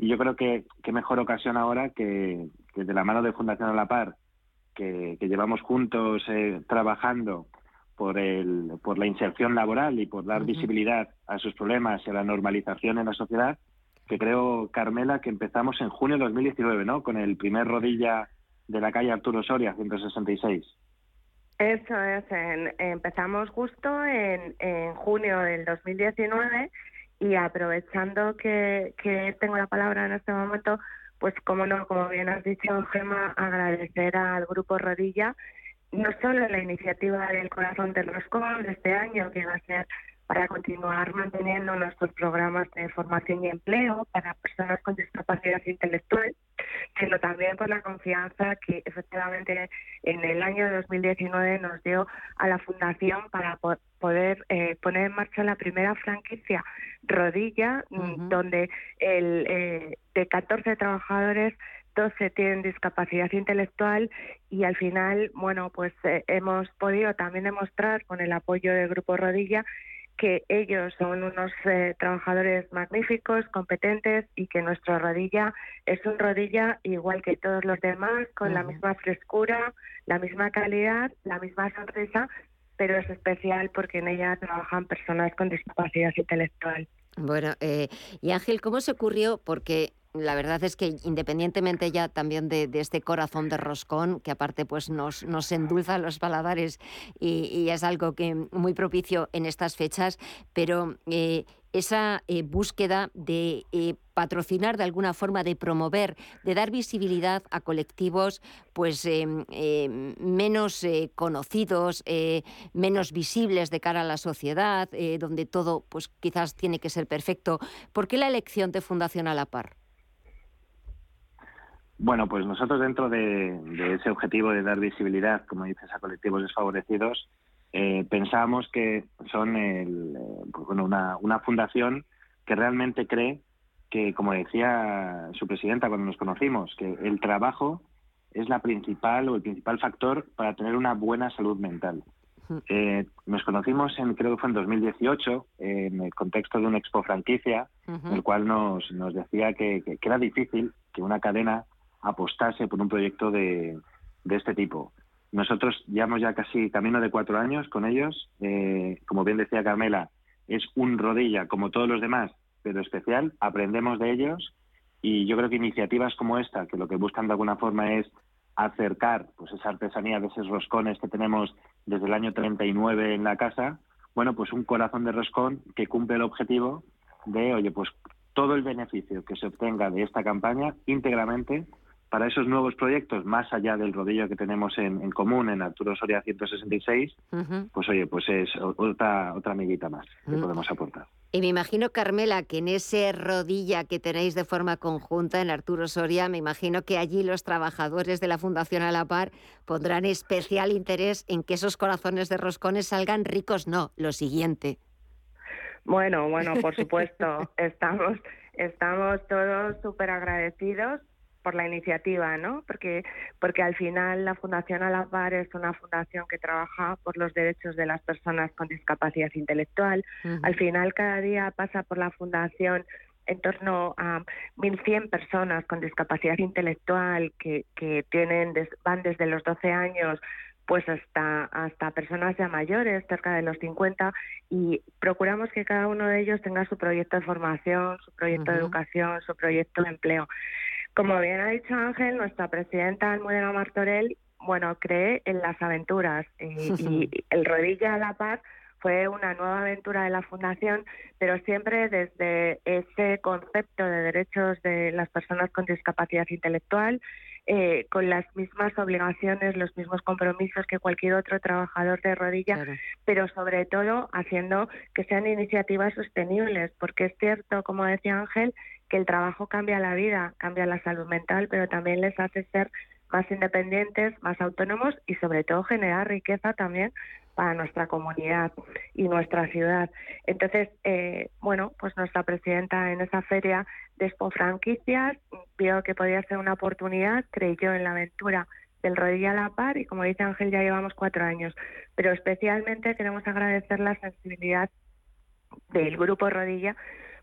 Y yo creo que qué mejor ocasión ahora que, de la mano de Fundación a la Par, que, llevamos juntos eh, trabajando por, el, por la inserción laboral y por dar visibilidad a sus problemas y a la normalización en la sociedad, que creo, Carmela, que empezamos en junio de 2019, ¿no? Con el primer rodilla de la calle Arturo Soria, 166. Eso es, empezamos justo en, en junio del 2019 y aprovechando que, que tengo la palabra en este momento, pues como no, como bien has dicho, Gema, agradecer al Grupo Rodilla no solo la iniciativa del Corazón del Roscón de este año, que va a ser para continuar manteniendo nuestros programas de formación y empleo para personas con discapacidad intelectual, sino también por la confianza que efectivamente en el año 2019 nos dio a la Fundación para poder eh, poner en marcha la primera franquicia Rodilla, mm, donde el, eh, de 14 trabajadores 12 tienen discapacidad intelectual y al final, bueno, pues eh, hemos podido también demostrar con el apoyo del Grupo Rodilla que ellos son unos eh, trabajadores magníficos, competentes y que nuestra rodilla es un rodilla igual que todos los demás, con la misma frescura, la misma calidad, la misma sonrisa, pero es especial porque en ella trabajan personas con discapacidad intelectual. Bueno, eh, y Ángel, ¿cómo se ocurrió? Porque la verdad es que independientemente ya también de, este corazón de roscón, que aparte pues nos, endulza los paladares y, es algo que muy propicio en estas fechas, pero eh, esa eh, búsqueda de eh, patrocinar de alguna forma, de promover, de dar visibilidad a colectivos pues menos conocidos, menos visibles de cara a la sociedad, donde todo pues quizás tiene que ser perfecto. ¿Por qué la elección de Fundación a la Par? Bueno, pues nosotros dentro de, ese objetivo de dar visibilidad, como dices, a colectivos desfavorecidos, eh, pensábamos que son el, eh, pues una, una fundación que realmente cree que, como decía su presidenta cuando nos conocimos, que el trabajo es la principal o el principal factor para tener una buena salud mental. Eh, nos conocimos en, creo que fue en 2018, en el contexto de una expo franquicia, en el cual nos, nos decía que, que, era difícil que una cadena apostase por un proyecto de, este tipo. Nosotros llevamos ya casi camino de cuatro años con ellos. Eh, como bien decía Carmela, es un rodilla como todos los demás, pero especial. Aprendemos de ellos y yo creo que iniciativas como esta, que lo que buscan de alguna forma es acercar pues esa artesanía de esos roscones que tenemos desde el año 39 en la casa, bueno, pues un corazón de roscón que cumple el objetivo de, oye, pues todo el beneficio que se obtenga de esta campaña íntegramente para esos nuevos proyectos, más allá del rodillo que tenemos en, común en Arturo Soria 166, pues oye, pues es otra, otra amiguita más que podemos aportar. Y me imagino, Carmela, que en ese rodilla que tenéis de forma conjunta en Arturo Soria, me imagino que allí los trabajadores de la Fundación A la Par pondrán especial interés en que esos corazones de roscones salgan ricos, no, lo siguiente. Bueno, bueno, por supuesto, estamos, estamos todos súper agradecidos por la iniciativa, ¿no? Porque, porque al final la Fundación A la Par es una fundación que trabaja por los derechos de las personas con discapacidad intelectual. Al final cada día pasa por la fundación en torno a 1.100 personas con discapacidad intelectual que, que tienen van desde los 12 años pues hasta, hasta personas ya mayores, cerca de los 50, y procuramos que cada uno de ellos tenga su proyecto de formación, su proyecto de educación, su proyecto de empleo. Como bien ha dicho Ángel, nuestra presidenta Almudena Martorell, bueno, cree en las aventuras y, y el Rodilla a la Paz fue una nueva aventura de la Fundación, pero siempre desde ese concepto de derechos de las personas con discapacidad intelectual, eh, con las mismas obligaciones, los mismos compromisos que cualquier otro trabajador de rodilla, pero sobre todo haciendo que sean iniciativas sostenibles, porque es cierto, como decía Ángel, que el trabajo cambia la vida, cambia la salud mental, pero también les hace ser más independientes, más autónomos y sobre todo generar riqueza también para nuestra comunidad y nuestra ciudad. Entonces, eh, bueno, pues nuestra presidenta en esa feria de Expo Franquicias vio que podía ser una oportunidad, creyó en la aventura del Rodilla a la Par y como dice Ángel ya llevamos cuatro años, pero especialmente queremos agradecer la sensibilidad del grupo Rodilla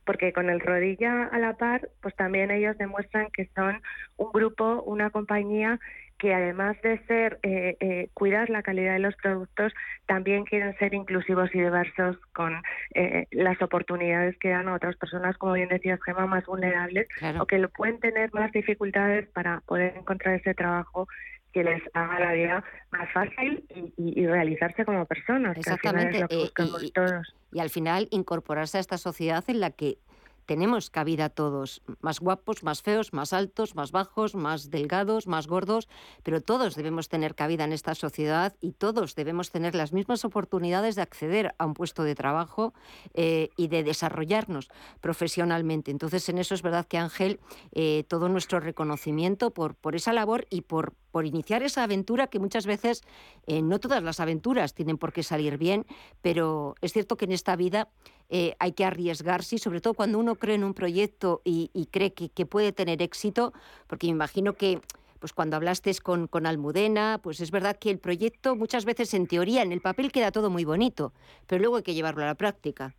porque con el Rodilla a la Par, pues también ellos demuestran que son un grupo, una compañía que además de ser eh, eh, cuidar la calidad de los productos, también quieren ser inclusivos y diversos con eh, las oportunidades que dan a otras personas, como bien decías, Gemma, más vulnerables o que lo pueden tener más dificultades para poder encontrar ese trabajo que les haga la vida más fácil y, realizarse como personas. Exactamente. Que al final es lo que todos. y al final incorporarse a esta sociedad en la que tenemos cabida todos, más guapos, más feos, más altos, más bajos, más delgados, más gordos, pero todos debemos tener cabida en esta sociedad y todos debemos tener las mismas oportunidades de acceder a un puesto de trabajo eh, y de desarrollarnos profesionalmente. Entonces, en eso es verdad que Ángel, eh, todo nuestro reconocimiento por, por esa labor y por, por iniciar esa aventura que muchas veces, eh, no todas las aventuras tienen por qué salir bien, pero es cierto que en esta vida eh, hay que arriesgarse, sobre todo cuando uno cree en un proyecto y, cree que, puede tener éxito, porque me imagino que pues cuando hablaste con, con Almudena, pues es verdad que el proyecto muchas veces en teoría, en el papel queda todo muy bonito, pero luego hay que llevarlo a la práctica.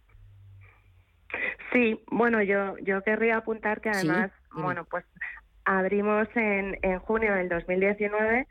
Sí, bueno, yo, yo querría apuntar que además, bueno, pues abrimos en, en junio del 2019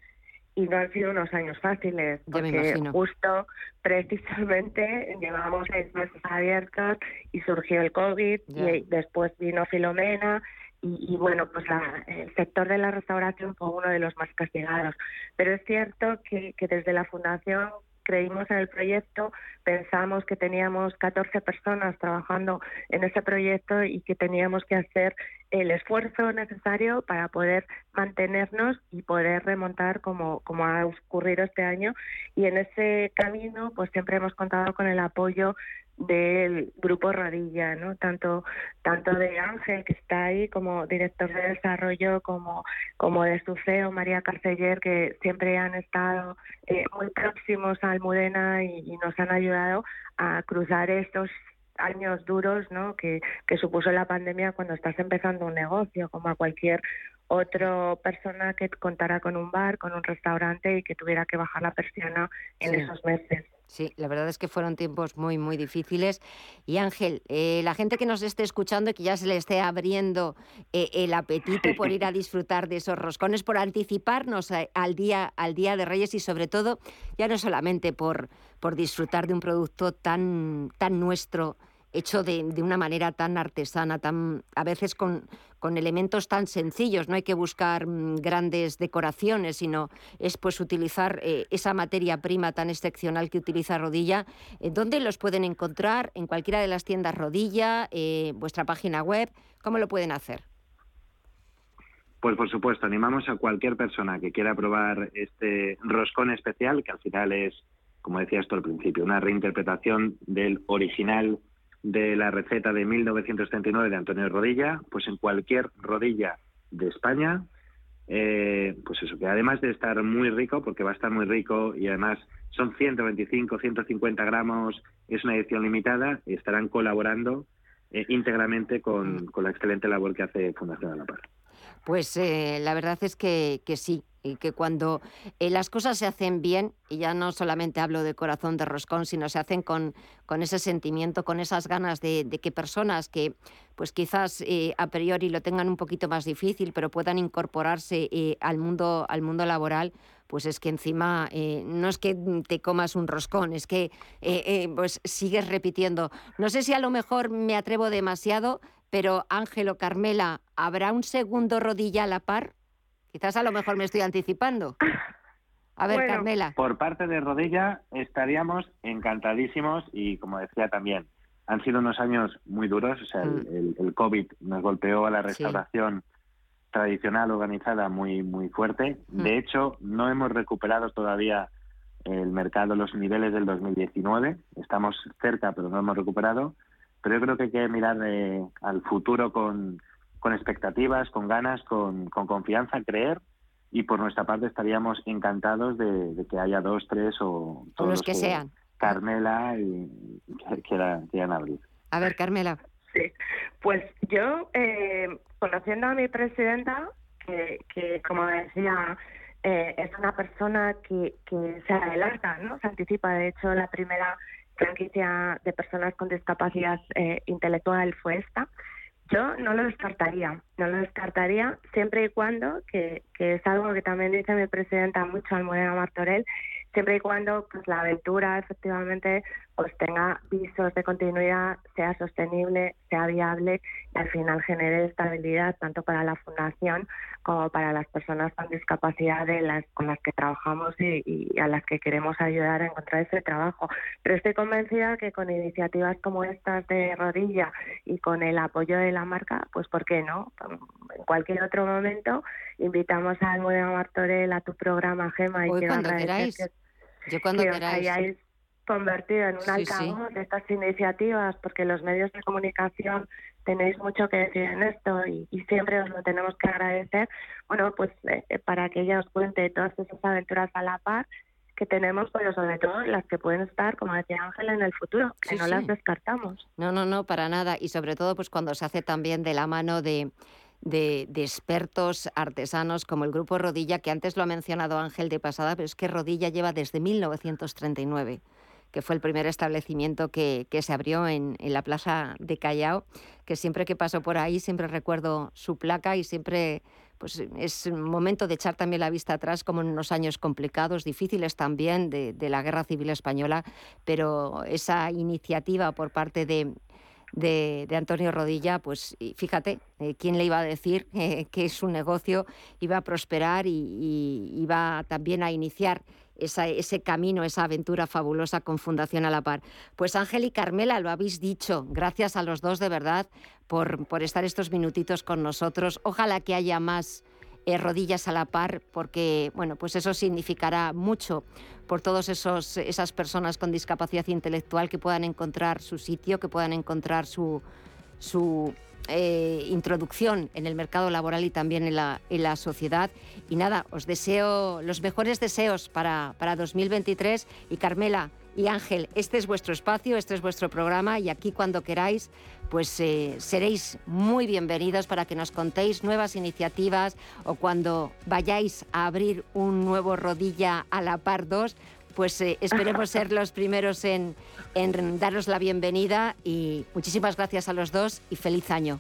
y no han sido unos años fáciles, porque justo precisamente llevamos seis meses abiertos y surgió el COVID y después vino Filomena y, bueno, pues el sector de la restauración fue uno de los más castigados. Pero es cierto que, que desde la Fundación creímos en el proyecto, pensamos que teníamos 14 personas trabajando en ese proyecto y que teníamos que hacer el esfuerzo necesario para poder mantenernos y poder remontar como, como ha ocurrido este año. Y en ese camino, pues siempre hemos contado con el apoyo del grupo Rodilla, ¿no? Tanto tanto de Ángel que está ahí como director de desarrollo, como como de su CEO María Carceller que siempre han estado eh, muy próximos a Almudena y, y, nos han ayudado a cruzar estos años duros, ¿no? Que, que supuso la pandemia cuando estás empezando un negocio, como a cualquier otra persona que contara con un bar, con un restaurante y que tuviera que bajar la persiana en esos meses. Sí, la verdad es que fueron tiempos muy, muy difíciles. Y Ángel, eh, la gente que nos esté escuchando y que ya se le esté abriendo eh, el apetito por ir a disfrutar de esos roscones, por anticiparnos al, día, al Día de Reyes y sobre todo, ya no solamente por, por disfrutar de un producto tan, tan nuestro, hecho de, una manera tan artesana, tan, a veces con, con, elementos tan sencillos. No hay que buscar mm, grandes decoraciones, sino es pues utilizar eh, esa materia prima tan excepcional que utiliza Rodilla. Eh, ¿Dónde los pueden encontrar? En cualquiera de las tiendas Rodilla, eh, vuestra página web. ¿Cómo lo pueden hacer? Pues por supuesto, animamos a cualquier persona que quiera probar este roscón especial, que al final es, como decías tú al principio, una reinterpretación del original de la receta de 1939 de Antonio Rodilla, pues en cualquier rodilla de España, eh, pues eso, que además de estar muy rico, porque va a estar muy rico y además son 125, 150 gramos, es una edición limitada, y estarán colaborando eh, íntegramente con, con, la excelente labor que hace Fundación de la Paz. Pues eh, la verdad es que, que sí, y que cuando eh, las cosas se hacen bien, y ya no solamente hablo de corazón de roscón, sino se hacen con, con ese sentimiento, con esas ganas de, que personas que pues quizás eh, a priori lo tengan un poquito más difícil, pero puedan incorporarse al, mundo, al mundo laboral, pues es que encima eh, no es que te comas un roscón, es que eh, eh, pues sigues repitiendo. No sé si a lo mejor me atrevo demasiado, pero Ángelo, Carmela, ¿habrá un segundo rodilla a la par? Quizás a lo mejor me estoy anticipando. A ver, Carmela. Por parte de Rodilla estaríamos encantadísimos y como decía también, han sido unos años muy duros, o sea, el, el, COVID nos golpeó a la restauración tradicional organizada muy muy fuerte. De hecho, no hemos recuperado todavía el mercado los niveles del 2019. Estamos cerca, pero no hemos recuperado. Pero yo creo que hay que mirar eh, al futuro con, con expectativas, con ganas, con, con confianza, creer y por nuestra parte estaríamos encantados de, que haya dos, tres o todos los que, sean. Carmela y que quieran, quieran abrir. A ver, Carmela. Sí, pues yo, eh, conociendo a mi presidenta, que, que como decía, eh, es una persona que, que se adelanta, ¿no? Se anticipa. De hecho, la primera franquicia de personas con discapacidad eh, intelectual fue esta. Yo no lo descartaría, no lo descartaría siempre y cuando, que, que es algo que también dice mi presidenta mucho, Almudena Martorell, siempre y cuando pues la aventura efectivamente pues tenga visos de continuidad, sea sostenible, sea viable y al final genere estabilidad tanto para la fundación como para las personas con discapacidad de las, con las que trabajamos y, a las que queremos ayudar a encontrar ese trabajo. Pero estoy convencida que con iniciativas como estas de Rodilla y con el apoyo de la marca, pues ¿por qué no? En cualquier otro momento invitamos a Almudena Martorell a tu programa, Gema, y quiero agradecer que, Yo cuando hayáis convertido en un altavoz de estas iniciativas, porque los medios de comunicación tenéis mucho que decir en esto y, siempre os lo tenemos que agradecer. Bueno, pues eh, eh, para que ella os cuente todas esas aventuras a la par que tenemos, pero sobre todo las que pueden estar, como decía Ángela, en el futuro, que no las descartamos. No, no, no, para nada. Y sobre todo, pues cuando se hace también de la mano de, de, de, expertos artesanos como el Grupo Rodilla, que antes lo ha mencionado Ángel de pasada, pero es que Rodilla lleva desde 1939 que fue el primer establecimiento que, se abrió en, la plaza de Callao, que siempre que paso por ahí siempre recuerdo su placa y siempre pues es un momento de echar también la vista atrás como en unos años complicados, difíciles también de, la Guerra Civil Española, pero esa iniciativa por parte de, de, Antonio Rodilla, pues fíjate, eh, ¿quién le iba a decir eh, que su negocio iba a prosperar y, y iba también a iniciar ese camino, esa aventura fabulosa con Fundación a la Par. Pues Ángel y Carmela, lo habéis dicho. Gracias a los dos de verdad por, por estar estos minutitos con nosotros. Ojalá que haya más eh, rodillas a la par, porque bueno, pues eso significará mucho por todas esas personas con discapacidad intelectual que puedan encontrar su sitio, que puedan encontrar su, su eh, introducción en el mercado laboral y también en la, sociedad. Y nada, os deseo los mejores deseos para, para 2023 y Carmela y Ángel, este es vuestro espacio, este es vuestro programa y aquí cuando queráis pues eh, seréis muy bienvenidos para que nos contéis nuevas iniciativas o cuando vayáis a abrir un nuevo rodilla a la par 2, pues eh, esperemos ser los primeros en, en daros la bienvenida y muchísimas gracias a los dos y feliz año.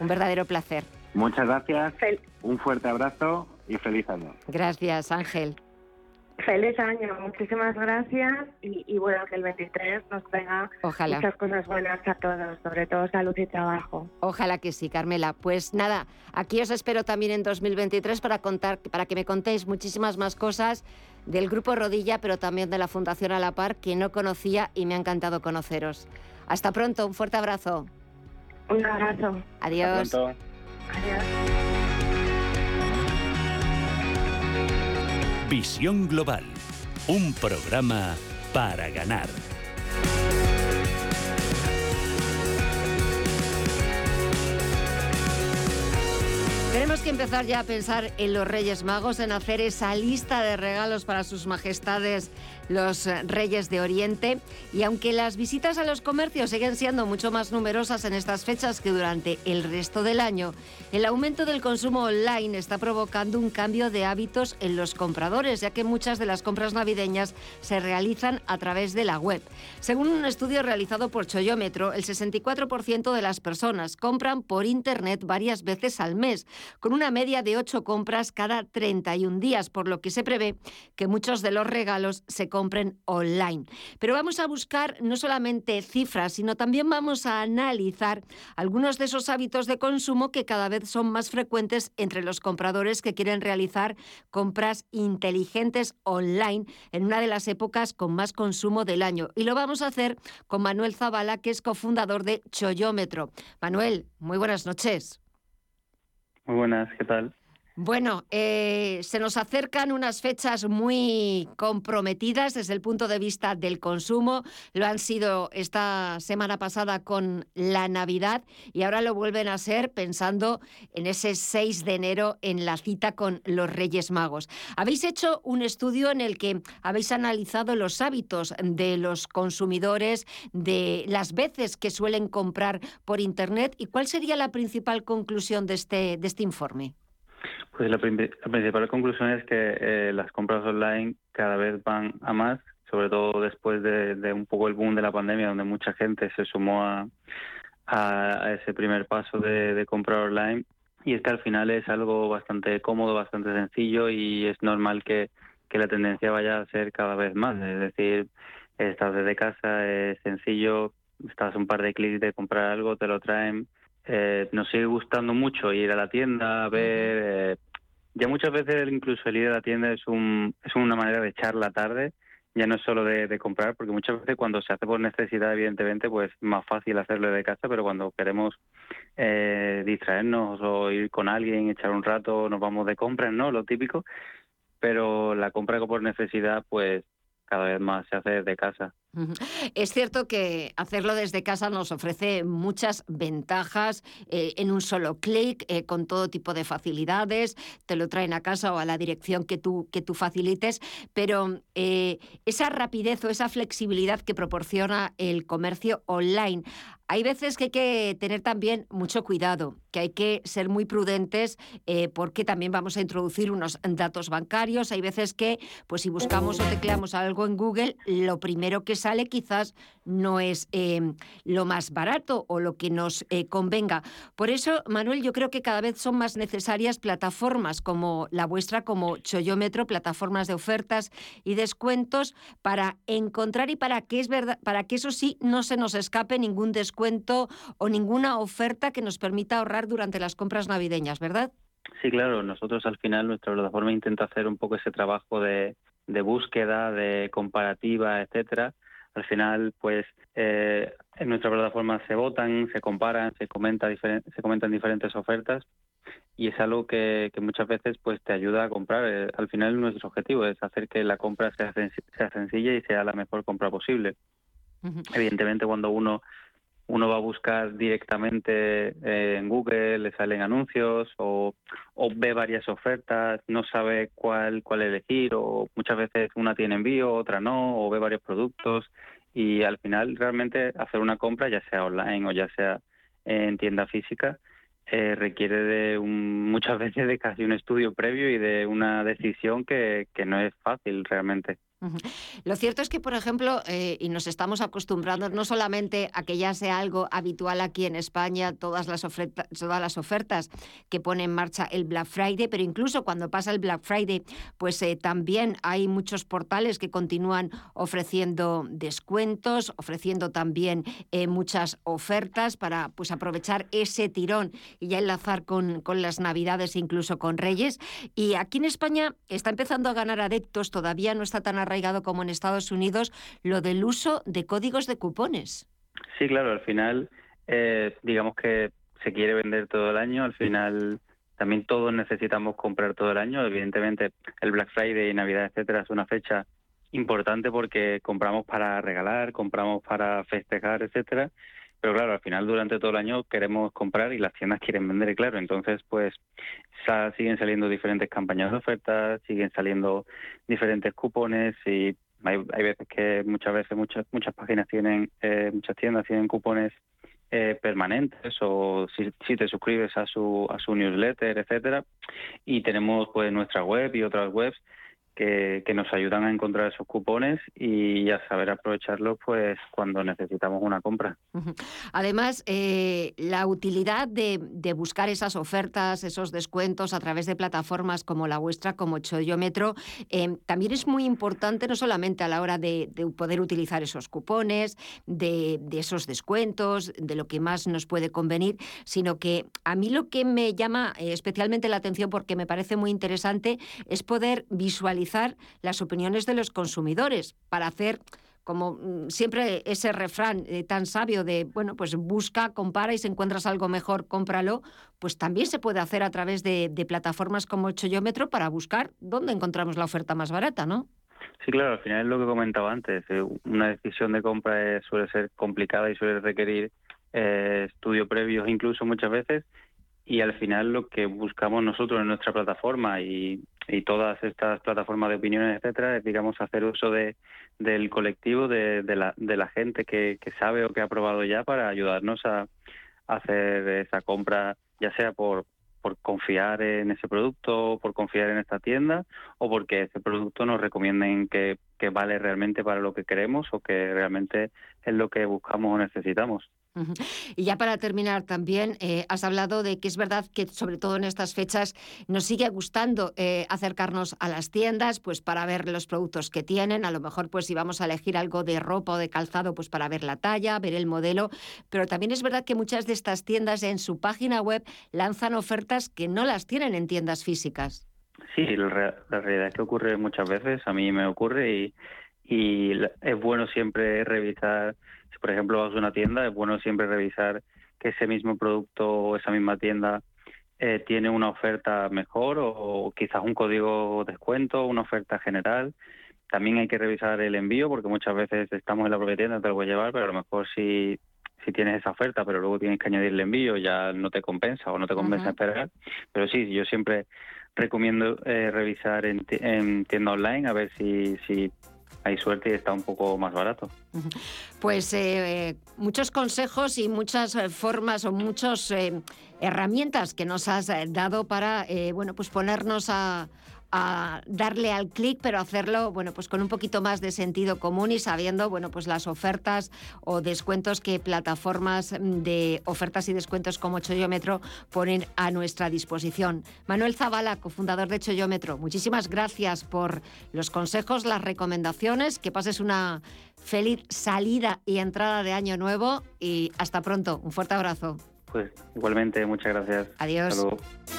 Un verdadero placer. Muchas gracias, un fuerte abrazo y feliz año. Gracias, Ángel. Feliz año, muchísimas gracias y, bueno, que el 23 nos traiga muchas cosas buenas a todos, sobre todo salud y trabajo. Ojalá que sí, Carmela. Pues nada, aquí os espero también en 2023 para contar, para que me contéis muchísimas más cosas del Grupo Rodilla, pero también de la Fundación A la Par, que no conocía y me ha encantado conoceros. Hasta pronto, un fuerte abrazo. Un abrazo. Adiós. Adiós. Visión Global, un programa para ganar. Tenemos que empezar ya a pensar en los Reyes Magos, en hacer esa lista de regalos para sus majestades los eh, Reyes de Oriente. Y aunque las visitas a los comercios siguen siendo mucho más numerosas en estas fechas que durante el resto del año, el aumento del consumo online está provocando un cambio de hábitos en los compradores, ya que muchas de las compras navideñas se realizan a través de la web. Según un estudio realizado por Choyómetro, el 64% de las personas compran por Internet varias veces al mes, con una media de 8 compras cada 31 días, por lo que se prevé que muchos de los regalos se compren online. Pero vamos a buscar no solamente cifras, sino también vamos a analizar algunos de esos hábitos de consumo que cada vez son más frecuentes entre los compradores que quieren realizar compras inteligentes online en una de las épocas con más consumo del año. Y lo vamos a hacer con Manuel Zavala, que es cofundador de Choyómetro. Manuel, muy buenas noches. Muy buenas, ¿qué tal? Bueno, eh, se nos acercan unas fechas muy comprometidas desde el punto de vista del consumo. Lo han sido esta semana pasada con la Navidad y ahora lo vuelven a ser pensando en ese 6 de enero en la cita con los Reyes Magos. Habéis hecho un estudio en el que habéis analizado los hábitos de los consumidores, de las veces que suelen comprar por Internet y cuál sería la principal conclusión de este, de este informe. Pues la, principal conclusión es que eh, las compras online cada vez van a más, sobre todo después de, un poco el boom de la pandemia, donde mucha gente se sumó a, a, ese primer paso de, comprar online. Y es que al final es algo bastante cómodo, bastante sencillo y es normal que, que la tendencia vaya a ser cada vez más. Es decir, estás desde casa, es sencillo, estás un par de clics de comprar algo, te lo traen eh, nos sigue gustando mucho ir a la tienda, a ver. Eh, ya muchas veces incluso el ir a la tienda es, un, es una manera de echar la tarde, ya no es solo de, comprar, porque muchas veces cuando se hace por necesidad, evidentemente, pues es más fácil hacerlo de casa, pero cuando queremos eh, distraernos o ir con alguien, echar un rato, nos vamos de compras, ¿no? Lo típico. Pero la compra por necesidad, pues cada vez más se hace desde casa. Es cierto que hacerlo desde casa nos ofrece muchas ventajas eh, en un solo clic, eh, con todo tipo de facilidades, te lo traen a casa o a la dirección que tú, que tú facilites, pero eh, esa rapidez o esa flexibilidad que proporciona el comercio online hay veces que hay que tener también mucho cuidado, que hay que ser muy prudentes porque también vamos a introducir unos datos bancarios. Hay veces que, pues si buscamos o tecleamos algo en Google, lo primero que sale quizás no es em, lo más barato o lo que nos eh, convenga. Por eso, Manuel, yo creo que cada vez son más necesarias plataformas como la vuestra, como Choyómetro, plataformas de ofertas y descuentos para encontrar y para que es verdad, para que eso sí no se nos escape ningún descuento o ninguna oferta que nos permita ahorrar durante las compras navideñas, ¿verdad? Sí, claro. Nosotros al final nuestra plataforma intenta hacer un poco ese trabajo de, búsqueda, de comparativa, etcétera. Al final, pues eh, en nuestra plataforma se votan, se comparan, se comenta se comentan diferentes ofertas y es algo que, muchas veces pues te ayuda a comprar. Eh, al final nuestro objetivo es hacer que la compra sea, sea sencilla y sea la mejor compra posible. Evidentemente, cuando uno uno va a buscar directamente eh, en Google, le salen anuncios o, ve varias ofertas, no sabe cuál, cuál elegir o muchas veces una tiene envío, otra no, o ve varios productos y al final realmente hacer una compra, ya sea online o ya sea en tienda física, eh, requiere de muchas veces de casi un estudio previo y de una decisión que, que no es fácil realmente. Lo cierto es que, por ejemplo, eh, y nos estamos acostumbrando no solamente a que ya sea algo habitual aquí en España, todas las, ofertas, todas las ofertas que pone en marcha el Black Friday, pero incluso cuando pasa el Black Friday, pues eh, también hay muchos portales que continúan ofreciendo descuentos, ofreciendo también eh, muchas ofertas para pues, aprovechar ese tirón y ya enlazar con, con las Navidades, incluso con Reyes. Y aquí en España está empezando a ganar adeptos, todavía no está tan arraigado como en Estados Unidos lo del uso de códigos de cupones. Sí, claro, al final, eh, digamos que se quiere vender todo el año, al final también todos necesitamos comprar todo el año. Evidentemente, el Black Friday y Navidad, etcétera, es una fecha importante porque compramos para regalar, compramos para festejar, etcétera. Pero claro, al final durante todo el año queremos comprar y las tiendas quieren vender, claro. Entonces, pues siguen saliendo diferentes campañas de ofertas, siguen saliendo diferentes cupones y hay, hay veces que muchas veces muchas muchas páginas tienen, eh, muchas tiendas tienen cupones eh, permanentes o si, si, te suscribes a su a su newsletter, etcétera. Y tenemos pues nuestra web y otras webs que, nos ayudan a encontrar esos cupones y a saber aprovecharlos pues cuando necesitamos una compra. Además, eh, la utilidad de, buscar esas ofertas, esos descuentos a través de plataformas como la vuestra, como Choyómetro, eh, también es muy importante no solamente a la hora de, de poder utilizar esos cupones, de, de, esos descuentos, de lo que más nos puede convenir, sino que a mí lo que me llama eh, especialmente la atención porque me parece muy interesante es poder visualizar las opiniones de los consumidores para hacer como mm, siempre ese refrán eh, tan sabio de, bueno, pues busca, compara y si encuentras algo mejor, cómpralo, pues también se puede hacer a través de, plataformas como Choyómetro para buscar dónde encontramos la oferta más barata, ¿no? Sí, claro, al final es lo que comentaba antes. Eh, una decisión de compra suele ser complicada y suele requerir eh, estudio previos incluso muchas veces y al final lo que buscamos nosotros en nuestra plataforma y, todas estas plataformas de opiniones, etcétera, es, digamos, hacer uso de, del colectivo, de, la, de la gente que, sabe o que ha probado ya para ayudarnos a, hacer esa compra, ya sea por, por confiar en ese producto, por confiar en esta tienda, o porque ese producto nos recomienden que, que vale realmente para lo que queremos o que realmente es lo que buscamos o necesitamos. Y ya para terminar también, eh, has hablado de que es verdad que sobre todo en estas fechas nos sigue gustando eh, acercarnos a las tiendas pues para ver los productos que tienen, a lo mejor pues si vamos a elegir algo de ropa o de calzado pues para ver la talla, ver el modelo, pero también es verdad que muchas de estas tiendas en su página web lanzan ofertas que no las tienen en tiendas físicas. Sí, la, realidad es que ocurre muchas veces, a mí me ocurre y, y es bueno siempre revisar si por ejemplo vas a una tienda, es bueno siempre revisar que ese mismo producto o esa misma tienda eh, tiene una oferta mejor o, quizás un código descuento, una oferta general. También hay que revisar el envío porque muchas veces estamos en la propia tienda, te lo voy a llevar, pero a lo mejor si, si tienes esa oferta, pero luego tienes que añadir el envío, ya no te compensa o no te compensa esperar. Pero sí, yo siempre recomiendo eh, revisar en, en, tienda online a ver si, si hay suerte y está un poco más barato. Pues eh, muchos consejos y muchas eh, formas o muchas eh, herramientas que nos has dado para bueno, pues ponernos a, a darle al clic, pero hacerlo bueno, pues con un poquito más de sentido común y sabiendo bueno, pues las ofertas o descuentos que plataformas de ofertas y descuentos como Choyómetro ponen a nuestra disposición. Manuel Zavala, cofundador de Choyómetro, muchísimas gracias por los consejos, las recomendaciones, que pases una feliz salida y entrada de año nuevo y hasta pronto. Un fuerte abrazo. Pues igualmente, muchas gracias. Adiós. así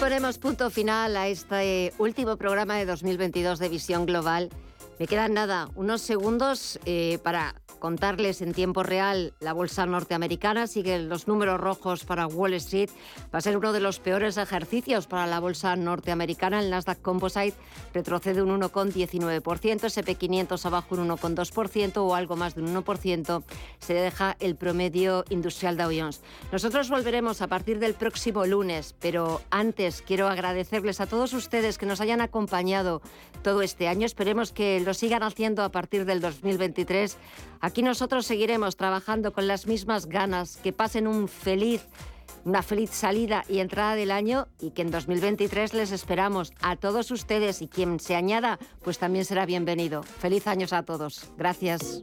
ponemos punto final a este último programa de 2022 de Visión Global. Me quedan nada, unos segundos eh, para contarles en tiempo real la bolsa norteamericana. Siguen los números rojos para Wall Street. Va a ser uno de los peores ejercicios para la bolsa norteamericana. El Nasdaq Composite retrocede un 1,19%, SP500 abajo un 1,2% o algo más de un 1%. Se deja el promedio industrial de Jones. Nosotros volveremos a partir del próximo lunes, pero antes quiero agradecerles a todos ustedes que nos hayan acompañado todo este año. Esperemos que lo sigan haciendo a partir del 2023. Aquí nosotros seguiremos trabajando con las mismas ganas, que pasen un feliz, una feliz salida y entrada del año y que en 2023 les esperamos a todos ustedes y quien se añada, pues también será bienvenido. Feliz años a todos. Gracias.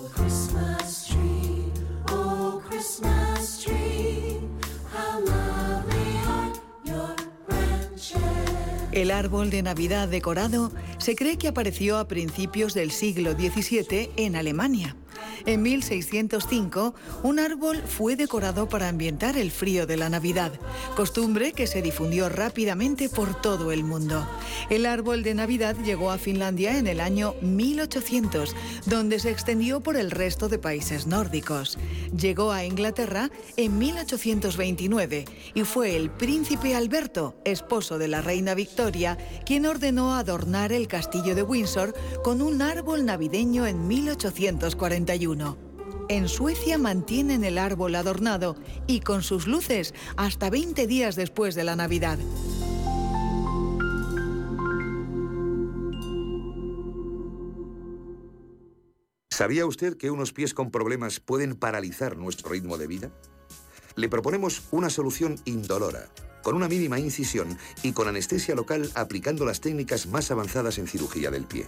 El árbol de Navidad decorado se cree que apareció a principios del siglo XVII en Alemania. En 1605, un árbol fue decorado para ambientar el frío de la Navidad, costumbre que se difundió rápidamente por todo el mundo. El árbol de Navidad llegó a Finlandia en el año 1800, donde se extendió por el resto de países nórdicos. Llegó a Inglaterra en 1829 y fue el príncipe Alberto, esposo de la reina Victoria, quien ordenó adornar el castillo de Windsor con un árbol navideño en 1841. En Suecia mantienen el árbol adornado y con sus luces hasta 20 días después de la Navidad. ¿Sabía usted que unos pies con problemas pueden paralizar nuestro ritmo de vida? Le proponemos una solución indolora, con una mínima incisión y con anestesia local aplicando las técnicas más avanzadas en cirugía del pie.